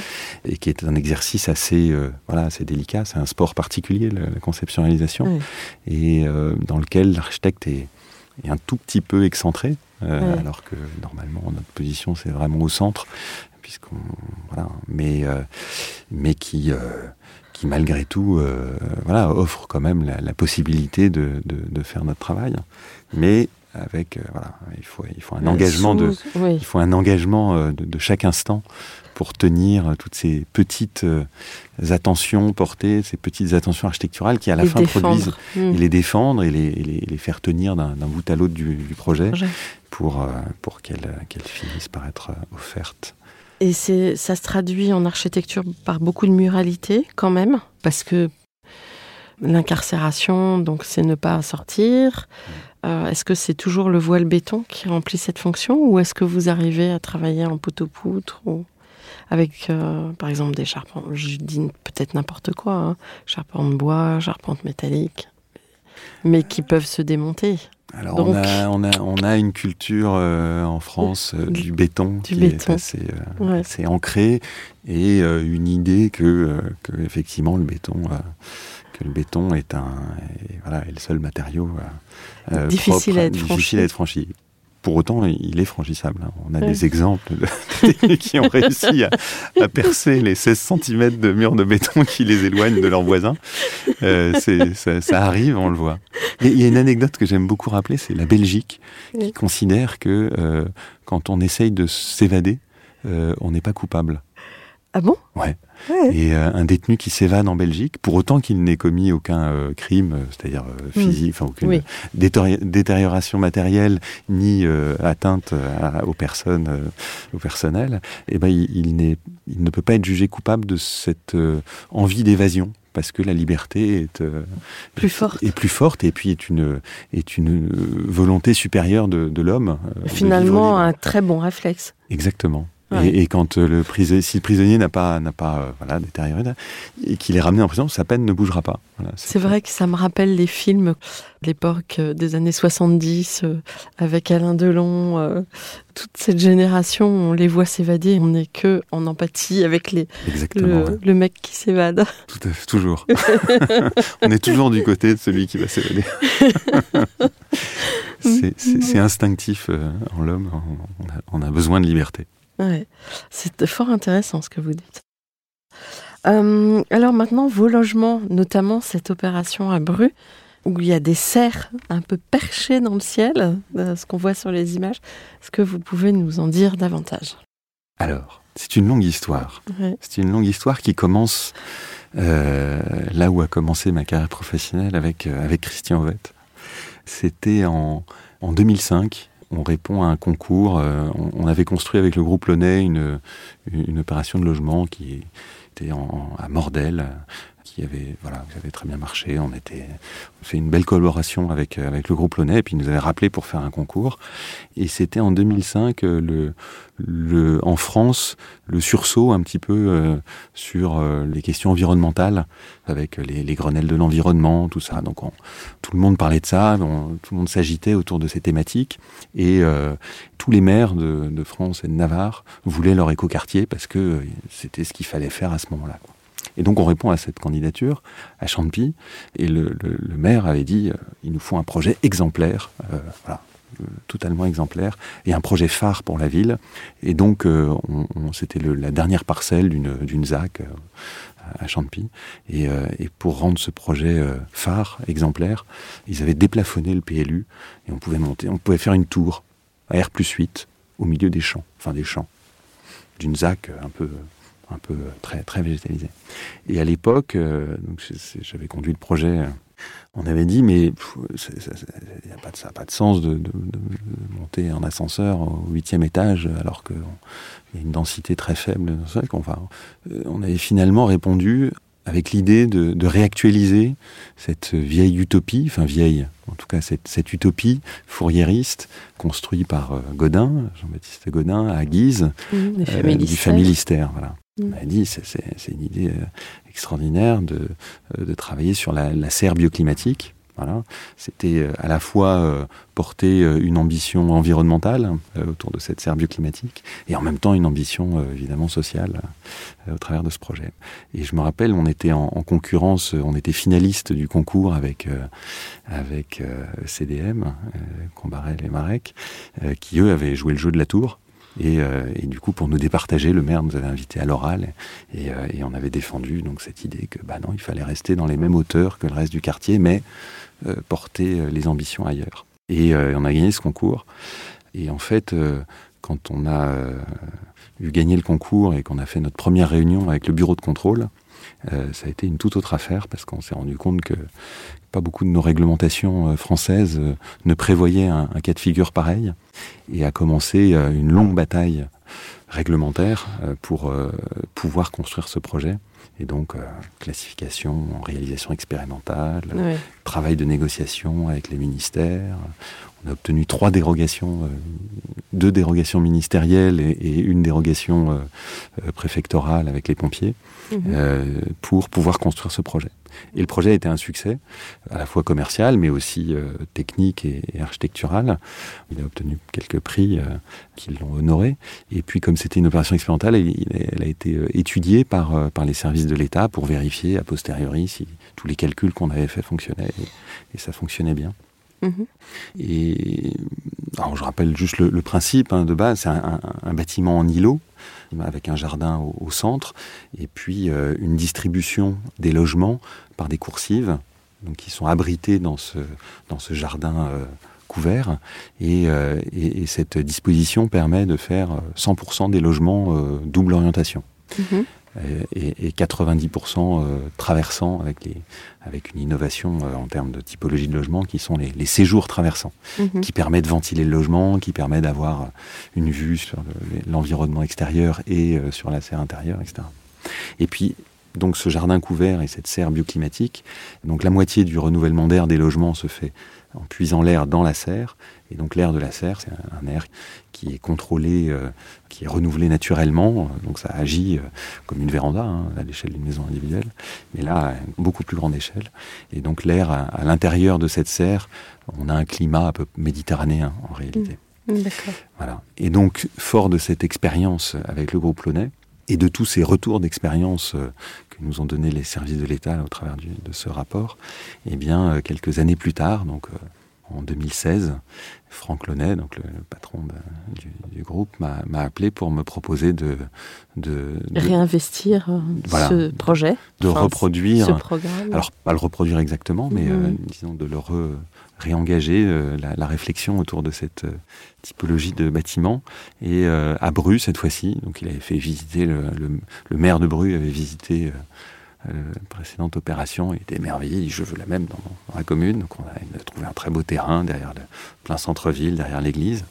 et qui est un exercice assez voilà assez délicat, c'est un sport particulier la conception-réalisation et dans lequel l'architecte est, est un tout petit peu excentré euh, alors que normalement notre position c'est vraiment au centre, puisqu'on voilà, mais euh, mais qui euh, qui malgré tout voilà offre quand même la, possibilité de, de, faire notre travail, mais avec voilà il faut il faut un engagement de il faut un engagement de, chaque instant pour tenir toutes ces petites attentions portées, ces petites attentions architecturales qui à la fin produisent hmm. et les défendre et les, les, faire tenir d'un bout à l'autre du, projet, pour, euh, pour qu'elles finissent par être euh, offertes. Et ça se traduit en architecture par beaucoup de muralité quand même, parce que l'incarcération, donc c'est ne pas sortir. Mm. Euh, est-ce que c'est toujours le voile béton qui remplit cette fonction ou est-ce que vous arrivez à travailler en poteau-poutre ou avec, par exemple, des charpentes? Je dis peut-être n'importe quoi, hein, charpentes bois, charpentes métalliques, mais qui peuvent se démonter. Alors on, a, on, a, on, a, une culture euh, en France euh, du béton qui est assez, euh, assez, ancrée et une idée que, que, effectivement le béton que le béton est un voilà est le seul matériau difficile, à être, difficile à être franchi. Pour autant, il est franchissable. Hein. On a des exemples de qui ont réussi à, percer les 16 cm de murs de béton qui les éloignent de leurs voisins. Euh, ça, arrive, on le voit. Il y a une anecdote que j'aime beaucoup rappeler, c'est la Belgique, qui considère que euh, quand on essaye de s'évader, euh, on n'est pas coupable. Ah bon? Ouais. Et euh, un détenu qui s'évade en Belgique, pour autant qu'il n'ait commis aucun euh, crime, euh, c'est-à-dire hmm. physique, enfin aucune détérioration matérielle ni atteinte aux personnes, au personnel, eh ben il, il, il, ne peut pas être jugé coupable de cette envie d'évasion parce que la liberté est plus forte est plus forte et puis est une est une volonté supérieure de, de l'homme. Finalement, un très bon réflexe. Exactement. Et, quand euh, le prisonnier, si le prisonnier n'a pas, n'a pas euh, voilà, détérioré et qu'il est ramené en prison, sa peine ne bougera pas. c'est vrai que ça me rappelle les films de l'époque euh, des années 70 avec Alain Delon. toute cette génération, on les voit s'évader, on n'est que en empathie avec les, le, mec qui s'évade. Tout à fait, toujours. on est toujours du côté de celui qui va s'évader. c'est instinctif en l'homme, on a besoin de liberté. Ouais. C'est fort intéressant ce que vous dites. Euh, alors maintenant, vos logements, notamment cette opération à Bru, où il y a des serres un peu perchées dans le ciel, euh, ce qu'on voit sur les images, est-ce que vous pouvez nous en dire davantage? Alors, c'est une longue histoire. C'est une longue histoire qui commence euh, là où a commencé ma carrière professionnelle avec, avec Christian Ovette. C'était en, en 2005 on répond à un concours. Euh, on, avait construit avec le groupe Launay une, une opération de logement qui était à Mordel, qui avait voilà, qui avait très bien marché. On était on fait une belle collaboration avec avec le groupe Launay et puis ils nous avait rappelé pour faire un concours. Et c'était en 2005 euh, le le en France le sursaut un petit peu euh, sur euh, les questions environnementales avec les, les Grenelles de l'environnement, tout ça. Donc tout le monde parlait de ça, tout le monde s'agitait autour de ces thématiques et tous les maires de, de, France et de Navarre voulaient leur écoquartier parce que c'était ce qu'il fallait faire à ce moment-là. Et donc on répond à cette candidature à Champy, et le, maire avait dit, euh, il nous faut un projet exemplaire. Euh, voilà. totalement exemplaire et un projet phare pour la ville. Et donc, c'était la dernière parcelle d'une ZAC à Champy. Et, et, pour rendre ce projet phare, exemplaire, ils avaient déplafonné le PLU et on pouvait monter, on pouvait faire une tour à R plus 8 au milieu des champs, enfin des champs, d'une ZAC un peu un peu très, très végétalisé. Et à l'époque, euh, j'avais conduit le projet, on avait dit, mais ça n'a pas, de, pas de sens de, monter en ascenseur au huitième étage alors qu'il y a une densité très faible. Enfin, euh, on avait finalement répondu avec l'idée de, réactualiser cette vieille utopie, enfin vieille, en tout cas cette, utopie fourriériste construite par euh, Godin, Jean-Baptiste Godin, à Guise, mmh, du familistère. Voilà. On a dit, c'est une idée euh, extraordinaire de, euh, de travailler sur la, la serre bioclimatique. Voilà. C'était euh, à la fois porter une ambition environnementale autour de cette serre bioclimatique et en même temps une ambition évidemment sociale au travers de ce projet. Et je me rappelle, on était en, concurrence, on était finaliste du concours avec avec CDM, Combarel et Marek, qui eux avaient joué le jeu de la tour. Euh, et, du coup, pour nous départager, le maire nous avait invités à l'oral euh, et, on avait défendu donc cette idée que bah non, il fallait rester dans les mêmes hauteurs que le reste du quartier, mais euh, porter les ambitions ailleurs. Et on a gagné ce concours. Et en fait, quand on a eu gagné le concours et qu'on a fait notre première réunion avec le bureau de contrôle, ça a été une toute autre affaire parce qu'on s'est rendu compte que pas beaucoup de nos réglementations françaises ne prévoyaient un, un, cas de figure pareil et a commencé euh, une longue bataille réglementaire euh, pour euh, pouvoir construire ce projet. Et donc, classification, réalisation expérimentale, travail de négociation avec les ministères. On a obtenu trois dérogations, deux dérogations ministérielles et, une dérogation préfectorale avec les pompiers mhm. pour pouvoir construire ce projet. Et le projet a été un succès, à la fois commercial, mais aussi euh, technique et, architectural. Il a obtenu quelques prix euh, qui l'ont honoré. Et puis, comme c'était une opération expérimentale, elle, a été euh, étudiée par, par les services de l'État pour vérifier a posteriori si tous les calculs qu'on avait faits fonctionnaient. Et, ça fonctionnait bien. Mm-hmm. Et alors, je rappelle juste le, principe hein, de base, c'est un, bâtiment en îlot avec un jardin au, centre, et puis euh, une distribution des logements par des coursives, donc qui sont abrités dans ce, dans ce jardin euh, couvert. Euh, et, cette disposition permet de faire 100% des logements double orientation. Mhm. Et, 90% traversants avec, les, avec une innovation en termes de typologie de logement qui sont les, séjours traversants, mhm. qui permet de ventiler le logement, qui permet d'avoir une vue sur l'environnement extérieur et sur la serre intérieure, etc. Et puis, donc ce jardin couvert et cette serre bioclimatique, donc la moitié du renouvellement d'air des logements se fait en puisant l'air dans la serre. Et donc l'air de la serre, c'est un air qui est contrôlé, euh, qui est renouvelé naturellement. Donc ça agit euh, comme une véranda hein, à l'échelle d'une maison individuelle, mais là à beaucoup plus grande échelle. Et donc l'air à, l'intérieur de cette serre, on a un climat un peu méditerranéen en réalité. Mmh. Voilà. Et donc fort de cette expérience avec le groupe Launay, et de tous ces retours d'expérience euh, que nous ont donné les services de l'État au travers de ce rapport, eh bien, euh, quelques années plus tard, donc euh, en 2016, Franck Launay, donc le, patron du, groupe, m'a appelé pour me proposer de, de, réinvestir ce projet, de reproduire ce programme. Alors pas le reproduire exactement, mais disons de le re, réengager euh, la, réflexion autour de cette euh, typologie de bâtiment. Et euh, à Bru, cette fois-ci, donc il avait fait visiter, le, le, maire de Bru avait visité précédente opération, était émerveillé, il dit je veux la même dans, la commune. Donc on a, trouvé un très beau terrain derrière le plein centre-ville, derrière l'église.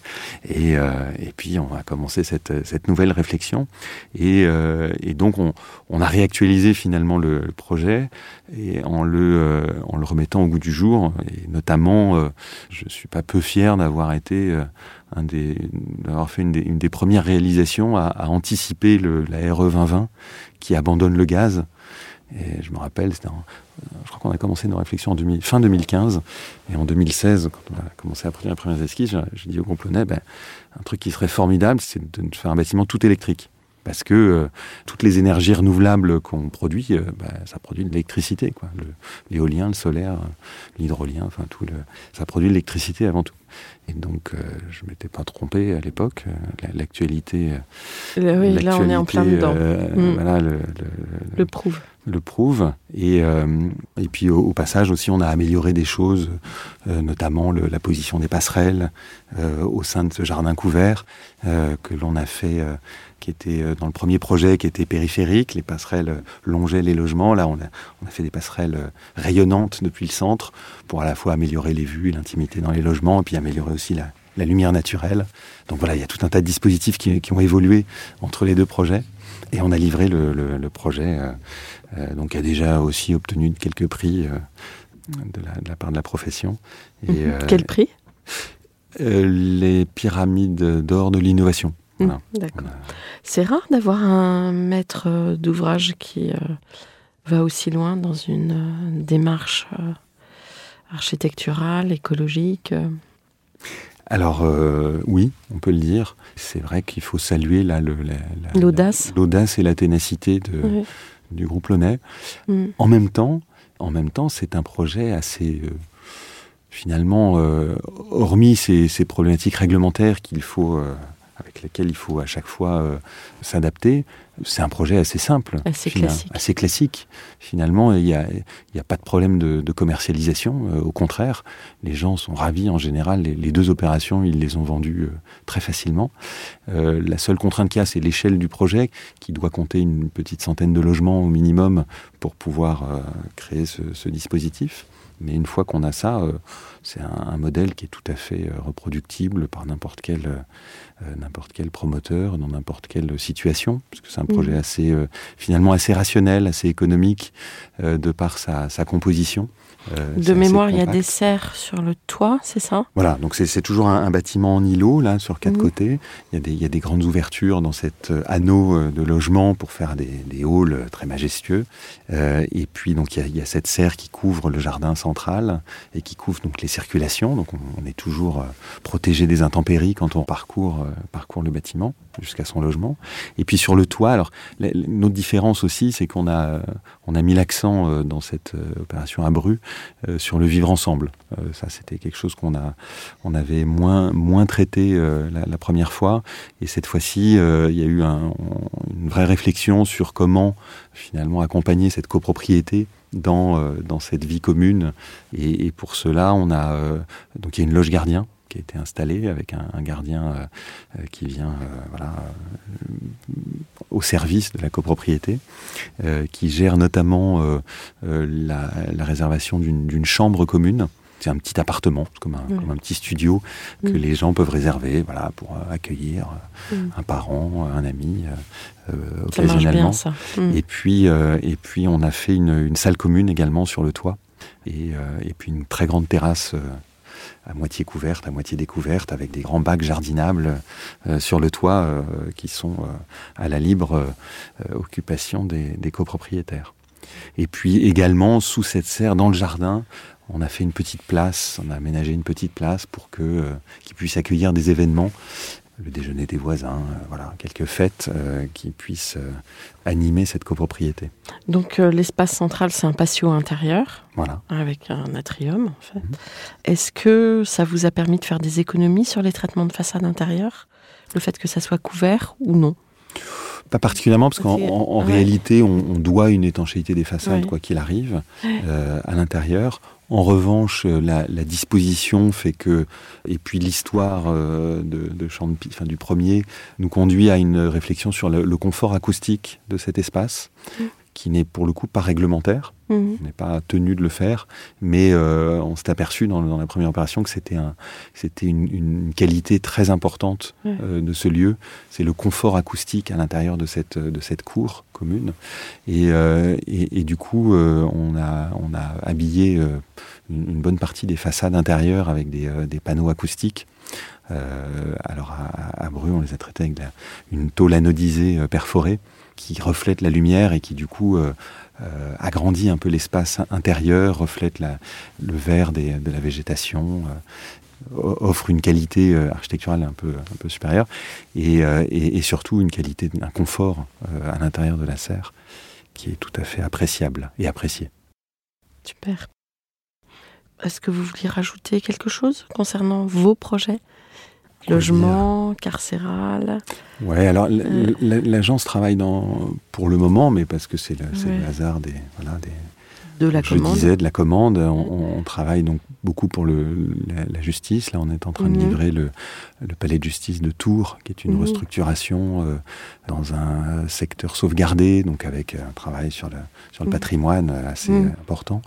Et, et, puis on a commencé cette, nouvelle réflexion. Et, et donc on, a réactualisé finalement le, projet et en le, remettant au goût du jour. Et notamment, euh, je suis pas peu fier d'avoir été euh, un d'avoir fait une des, premières réalisations à, anticiper la RE 2020 qui abandonne le gaz. Et je me rappelle, c'était je crois qu'on a commencé nos réflexions en fin 2015. Et en 2016, quand on a commencé à produire les premières esquisses, j'ai dit au groupe ben, un truc qui serait formidable, c'est de faire un bâtiment tout électrique parce que euh, toutes les énergies renouvelables qu'on produit, euh, bah, ça produit de l'électricité, quoi. L'éolien, le, solaire, l'hydrolien, enfin tout le, ça produit de l'électricité avant tout. Et donc, euh, je m'étais pas trompé à l'époque. Euh, la- L'actualité, oui, là, on est en plein dedans. euh, Mm. voilà, le, le- Le prouve. le prouve. Et, euh, et puis au, au passage aussi, on a amélioré des choses, euh, notamment la position des passerelles euh, au sein de ce jardin couvert euh, que l'on a fait, euh, qui était euh, dans le premier projet, qui était périphérique. Les passerelles euh, longeaient les logements. Là, on a, on a fait des passerelles euh, rayonnantes depuis le centre pour à la fois améliorer les vues et l'intimité dans les logements, et puis améliorer aussi la, la lumière naturelle. Donc voilà, il y a tout un tas de dispositifs qui, qui ont évolué entre les deux projets. Et on a livré le, le- le projet, euh, euh, donc qui a déjà aussi obtenu quelques prix euh, de, la, de la part de la profession. Et, Mhm. Quel prix? Les pyramides d'or de l'innovation. Voilà. Mhm, D'accord. A- C'est rare d'avoir un maître euh, d'ouvrage qui euh, va aussi loin dans une euh, démarche euh, architecturale, écologique. euh. Alors euh, oui, on peut le dire. C'est vrai qu'il faut saluer là L'audace. l'audace et la ténacité de, du groupe Launay. Mm. En même temps, en même temps, c'est un projet assez euh, finalement, euh, hormis ces, ces problématiques réglementaires qu'il faut, euh, avec lesquelles il faut à chaque fois euh, s'adapter, c'est un projet assez simple, Assez classique. assez classique. Finalement, il n'y a, pas de problème de, de commercialisation. euh, au contraire, les gens sont ravis en général. Les, les deux opérations, ils les ont vendues euh, très facilement. La seule contrainte qu'il y a, c'est l'échelle du projet, qui doit compter une petite centaine de logements au minimum pour pouvoir créer ce, ce dispositif. Mais une fois qu'on a ça, euh, c'est un, un modèle qui est tout à fait euh, reproductible par n'importe quel, euh, n'importe quel promoteur, dans n'importe quelle situation, parce que c'est un projet Mhm. assez, finalement assez rationnel, assez économique, de par sa, sa composition. Euh, De mémoire, il y a des serres sur le toit, c'est ça? Voilà, donc c'est toujours un, un bâtiment en îlot, là, sur quatre Mhm. côtés. Il y, a des, il y a des grandes ouvertures dans cet euh, anneau euh, de logement pour faire des, des halls très majestueux. Euh, et puis, donc, il y, a, il y a cette serre qui couvre le jardin central et qui couvre donc les circulations. Donc, on, on est toujours protégé des intempéries quand on parcourt, euh, parcourt le bâtiment jusqu'à son logement. Et puis, sur le toit, alors, autre différence aussi, c'est qu'on a, on a mis l'accent euh, dans cette euh, opération à Bru euh, sur le vivre ensemble. Ça, c'était quelque chose qu'on a, on avait moins, moins traité la, première fois. Et cette fois-ci, il y a eu un- une vraie réflexion sur comment finalement accompagner cette copropriété dans, dans cette vie commune. Et, et pour cela, on a donc il y a une loge gardien qui a été installée avec un, un gardien euh, euh, qui vient euh, voilà, au service de la copropriété, qui gère notamment la, la réservation d'une chambre commune. C'est un petit appartement, comme un, Ouais. comme un petit studio que Mm. les gens peuvent réserver voilà, pour euh, accueillir euh, Mm. un parent, un ami, euh, Ça occasionnellement. bien, ça. Mm. Et puis, et puis on a fait une, une salle commune également sur le toit. Et, et puis une très grande terrasse à moitié couverte, à moitié découverte, avec des grands bacs jardinables euh, sur le toit euh, qui sont euh, à la libre occupation des, copropriétaires. Et puis également, sous cette serre, dans le jardin, on a fait une petite place, on a aménagé une petite place pour que qu'ils puissent accueillir des événements, le déjeuner des voisins, euh, voilà, quelques fêtes euh, qui puissent euh, animer cette copropriété. Donc l'espace central, c'est un patio intérieur Voilà. avec un atrium, en fait. Mhm. Est-ce que ça vous a permis de faire des économies sur les traitements de façade intérieure? Le fait que ça soit couvert ou non? Pas particulièrement, parce qu'en Ouais. réalité, on, on doit une étanchéité des façades, Ouais. quoi qu'il arrive, à l'intérieur. En revanche, euh, la, disposition fait que, et puis l'histoire euh, de, de enfin, du premier, nous conduit à une réflexion sur le, le confort acoustique de cet espace, Mm. Qui n'est pour le coup pas réglementaire. Mhm. On n'est pas tenu de le faire, mais euh, on s'est aperçu dans, dans la première opération que c'était un, c'était une, une qualité très importante euh, de ce lieu. C'est le confort acoustique à l'intérieur de cette, de cette cour commune. Et, euh, et, et du coup, on, a, on a habillé une, une bonne partie des façades intérieures avec des, des panneaux acoustiques. Alors à, à Bru, on les a traités avec la- une tôle anodisée perforée qui reflète la lumière et qui du coup euh, euh, agrandit un peu l'espace intérieur, reflète le vert de la végétation, euh, offre une qualité architecturale un peu, supérieure et, surtout une qualité, un confort à l'intérieur de la serre qui est tout à fait appréciable et apprécié. Super. Est-ce que vous vouliez rajouter quelque chose concernant vos projets? Logement, carcéral. Ouais, alors l'agence travaille dans, pour le moment, mais parce que c'est le, le, hasard des, voilà, des, de la je commande. disais de la commande. On, on travaille donc beaucoup pour le, la, la, justice. Là, on est en train de Mhm. livrer le, le palais de justice de Tours, qui est une Mhm. restructuration euh, dans un secteur sauvegardé, donc avec un travail sur le, sur le Mhm. patrimoine assez Mhm. important.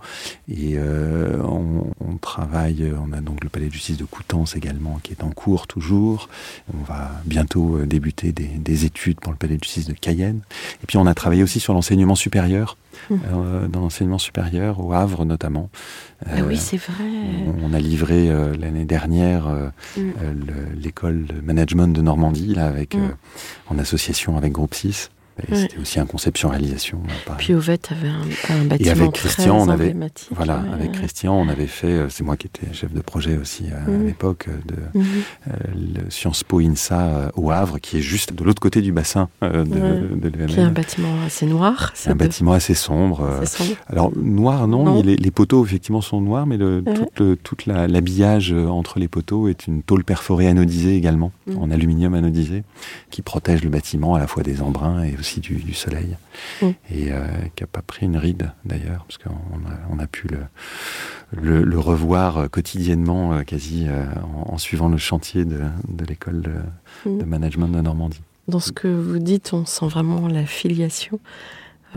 Et euh, on, on travaille, on a donc le palais de justice de Coutances également, qui est en cours toujours. On va bientôt euh, débuter des, des études pour le palais de justice de Cayenne. Et puis on a travaillé aussi sur l'enseignement supérieur, euh, dans l'enseignement supérieur, au Havre notamment. Ah oui, c'est vrai. on a livré l'année dernière Mm. le- l'école de management de Normandie, là, avec, Mm. euh, en association avec Groupe 6. Et Ouais. C'était aussi un conception-réalisation. euh. Puis Ovette avait un, un bâtiment avec très Christian, on avait-. Voilà, ouais. avec Christian, on avait fait, euh, c'est moi qui étais chef de projet aussi euh, à Mhm. l'époque, de Mhm. euh, le Sciences Po INSA au Havre, qui est juste de l'autre côté du bassin euh, de, de l'EML. Qui est un bâtiment assez noir. Un bâtiment assez sombre. euh. Alors noir non, les poteaux effectivement sont noirs, mais le, tout, le, toute la- l'habillage entre les poteaux est une tôle perforée anodisée également, Mm. en aluminium anodisé, qui protège le bâtiment à la fois des embruns et aussi du, du soleil, Mm. et euh, qui a pas pris une ride d'ailleurs, parce qu'on a, on a pu le, le, le revoir euh, quotidiennement, euh, quasi en, en suivant le chantier de, de l'école de, Mm. de management de Normandie. Dans ce que vous dites, on sent vraiment la filiation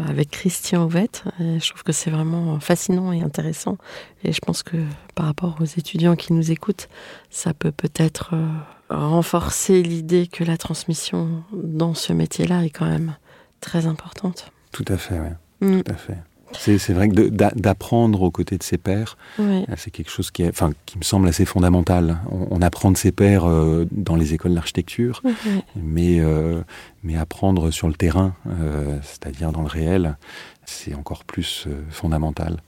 avec Christian Ovette. Et je trouve que c'est vraiment fascinant et intéressant. Et je pense que par rapport aux étudiants qui nous écoutent, ça peut peut-être renforcer l'idée que la transmission dans ce métier-là est quand même très importante. Tout à fait, ouais, Mm. tout à fait. C'est, c'est vrai que d'apprendre aux côtés de ses pairs, Ouais. Ah, C'est quelque chose qui, est, enfin, qui me semble assez fondamental. On, on apprend de ses pairs euh, dans les écoles d'architecture, mais, euh, mais apprendre sur le terrain, euh, c'est-à-dire dans le réel, c'est encore plus euh, fondamental.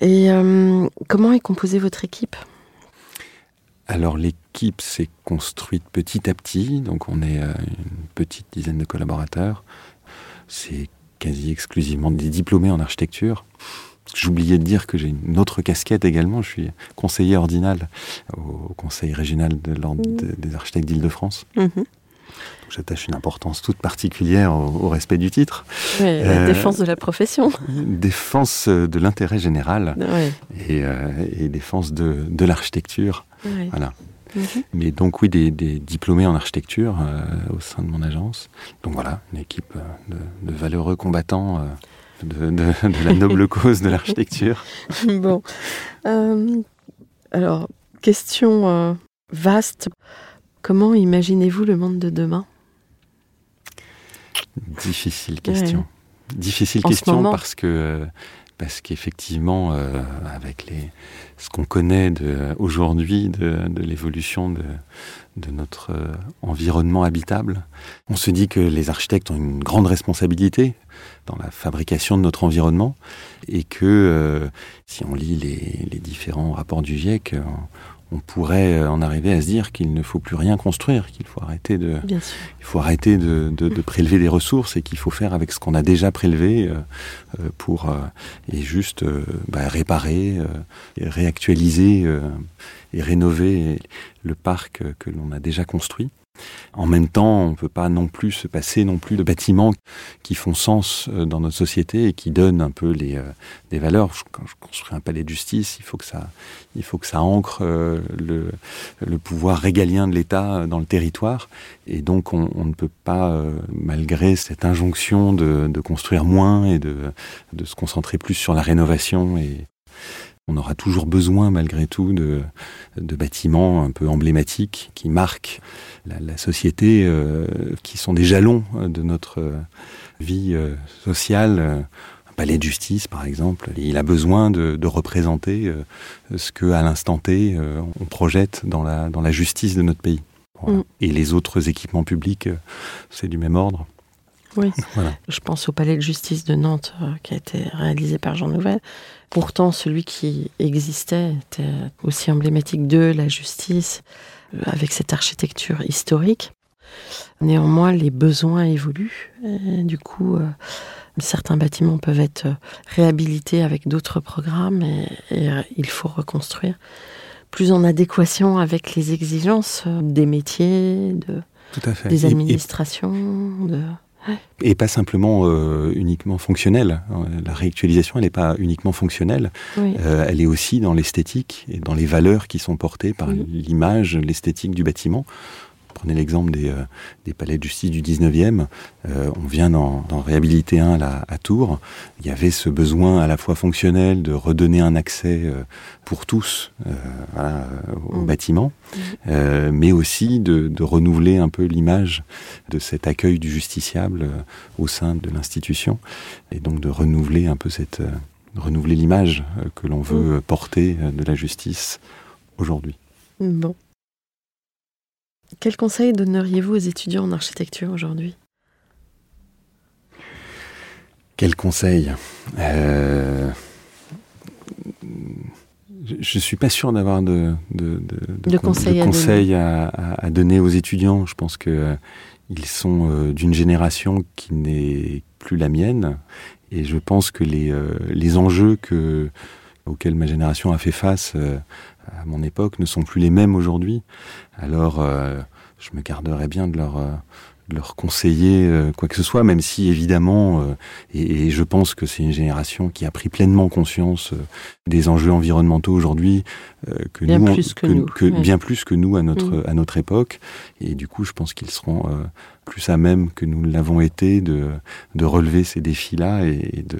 Et euh, comment est composée votre équipe? Alors l'équipe s'est construite petit à petit, donc on est euh, une petite dizaine de collaborateurs. C'est quasi exclusivement des diplômés en architecture. J'oubliais de dire que j'ai une autre casquette également. Je suis conseiller ordinal au Conseil régional de l'Ordre de- des architectes d'Île-de-France. Donc, J'attache une importance toute particulière au, au respect du titre. Ouais, La Euh, défense de la profession. Défense de l'intérêt général et, euh, et défense de, de l'architecture. Ouais. Voilà. Mhm. Mais donc oui, des, des diplômés en architecture euh, au sein de mon agence. Donc voilà, une équipe euh, de, de valeureux combattants euh, de, de- de la noble cause de l'architecture. bon. Euh, alors, question vaste. Comment imaginez-vous le monde de demain? Difficile question. Difficile En question parce que parce qu'effectivement, euh, avec ce qu'on connaît aujourd'hui de, l'évolution de, notre euh, environnement habitable, on se dit que les architectes ont une grande responsabilité dans la fabrication de notre environnement et que euh, si on lit les, les différents rapports du GIEC, on pourrait en arriver à se dire qu'il ne faut plus rien construire, qu'il faut arrêter de, il faut arrêter de, de- de prélever des ressources et qu'il faut faire avec ce qu'on a déjà prélevé euh, euh, pour euh, et juste euh, bah, réparer, euh, réactualiser euh, et rénover le parc euh, que l'on a déjà construit. En même temps, on ne peut pas non plus se passer non plus de bâtiments qui font sens euh, dans notre société et qui donnent un peu les, euh, des valeurs. Quand je construis un palais de justice, il faut que ça, il faut que ça ancre euh, le, le pouvoir régalien de l'État dans le territoire. Et donc, on, ne peut pas, malgré cette injonction de, de construire moins et de, de se concentrer plus sur la rénovation et on aura toujours besoin, malgré tout, de, de bâtiments un peu emblématiques qui marquent la, la société, euh, qui sont des jalons de notre euh, vie euh, sociale. Un palais de justice, par exemple, il a besoin de, de représenter euh, ce que, à l'instant T, on projette dans la, dans la justice de notre pays. Voilà. Mm. Et les autres équipements publics, c'est du même ordre. Oui. Voilà. Je pense au palais de justice de Nantes euh, qui a été réalisé par Jean Nouvel. Pourtant, celui qui existait était aussi emblématique de la justice, euh, avec cette architecture historique. Néanmoins, les besoins évoluent. Et du coup, euh, certains bâtiments peuvent être réhabilités avec d'autres programmes et, euh, il faut reconstruire plus en adéquation avec les exigences des métiers, de, des administrations. Et, pas simplement euh, uniquement fonctionnelle. La réactualisation, elle n'est pas uniquement fonctionnelle. Euh, elle est aussi dans l'esthétique et dans les valeurs qui sont portées par l'image, l'esthétique du bâtiment prenez l'exemple des, euh, des, palais de justice du 19e, euh, on vient d'en réhabiliter un là, à Tours. Il y avait ce besoin à la fois fonctionnel de redonner un accès euh, pour tous au mm. bâtiment, mm. mais aussi de, de, renouveler un peu l'image de cet accueil du justiciable au sein de l'institution, et donc de renouveler un peu cette renouveler l'image que l'on veut mm. porter de la justice aujourd'hui. Bon. Quel conseil donneriez-vous aux étudiants en architecture aujourd'hui? Quel conseil? Euh, Je ne suis pas sûr d'avoir de, conseils, à, donner aux étudiants. Je pense qu'ils euh, sont euh, d'une génération qui n'est plus la mienne. Et je pense que les, les enjeux que, auxquels ma génération a fait face à mon époque ne sont plus les mêmes aujourd'hui. Alors, euh, je me garderais bien de leur, euh, leur conseiller euh, quoi que ce soit, même si évidemment, et, je pense que c'est une génération qui a pris pleinement conscience des enjeux environnementaux aujourd'hui, que bien plus que, nous, bien plus que nous à notre mm. à notre époque, et du coup, je pense qu'ils seront plus à même que nous l'avons été de de relever ces défis-là et de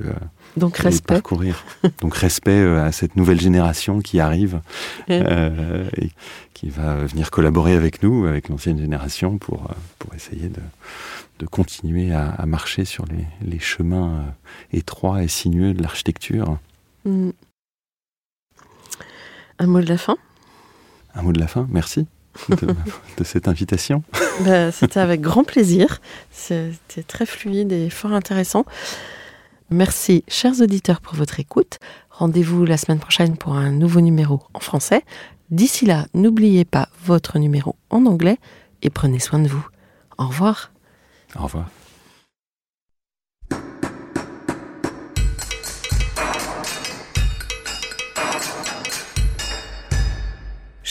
donc respect. Parcourir. Donc respect euh, à cette nouvelle génération qui arrive euh, et qui va venir collaborer avec nous, avec l'ancienne génération, pour, euh, pour essayer de, de continuer à, à, marcher sur les, les chemins étroits et sinueux de l'architecture. Mm. Un mot de la fin? Un mot de la fin, merci. De, de, cette invitation. Bah, c'était avec grand plaisir. C'était très fluide et fort intéressant. Merci, chers auditeurs, pour votre écoute. Rendez-vous la semaine prochaine pour un nouveau numéro en français. D'ici là, n'oubliez pas votre numéro en anglais et prenez soin de vous. Au revoir. Au revoir.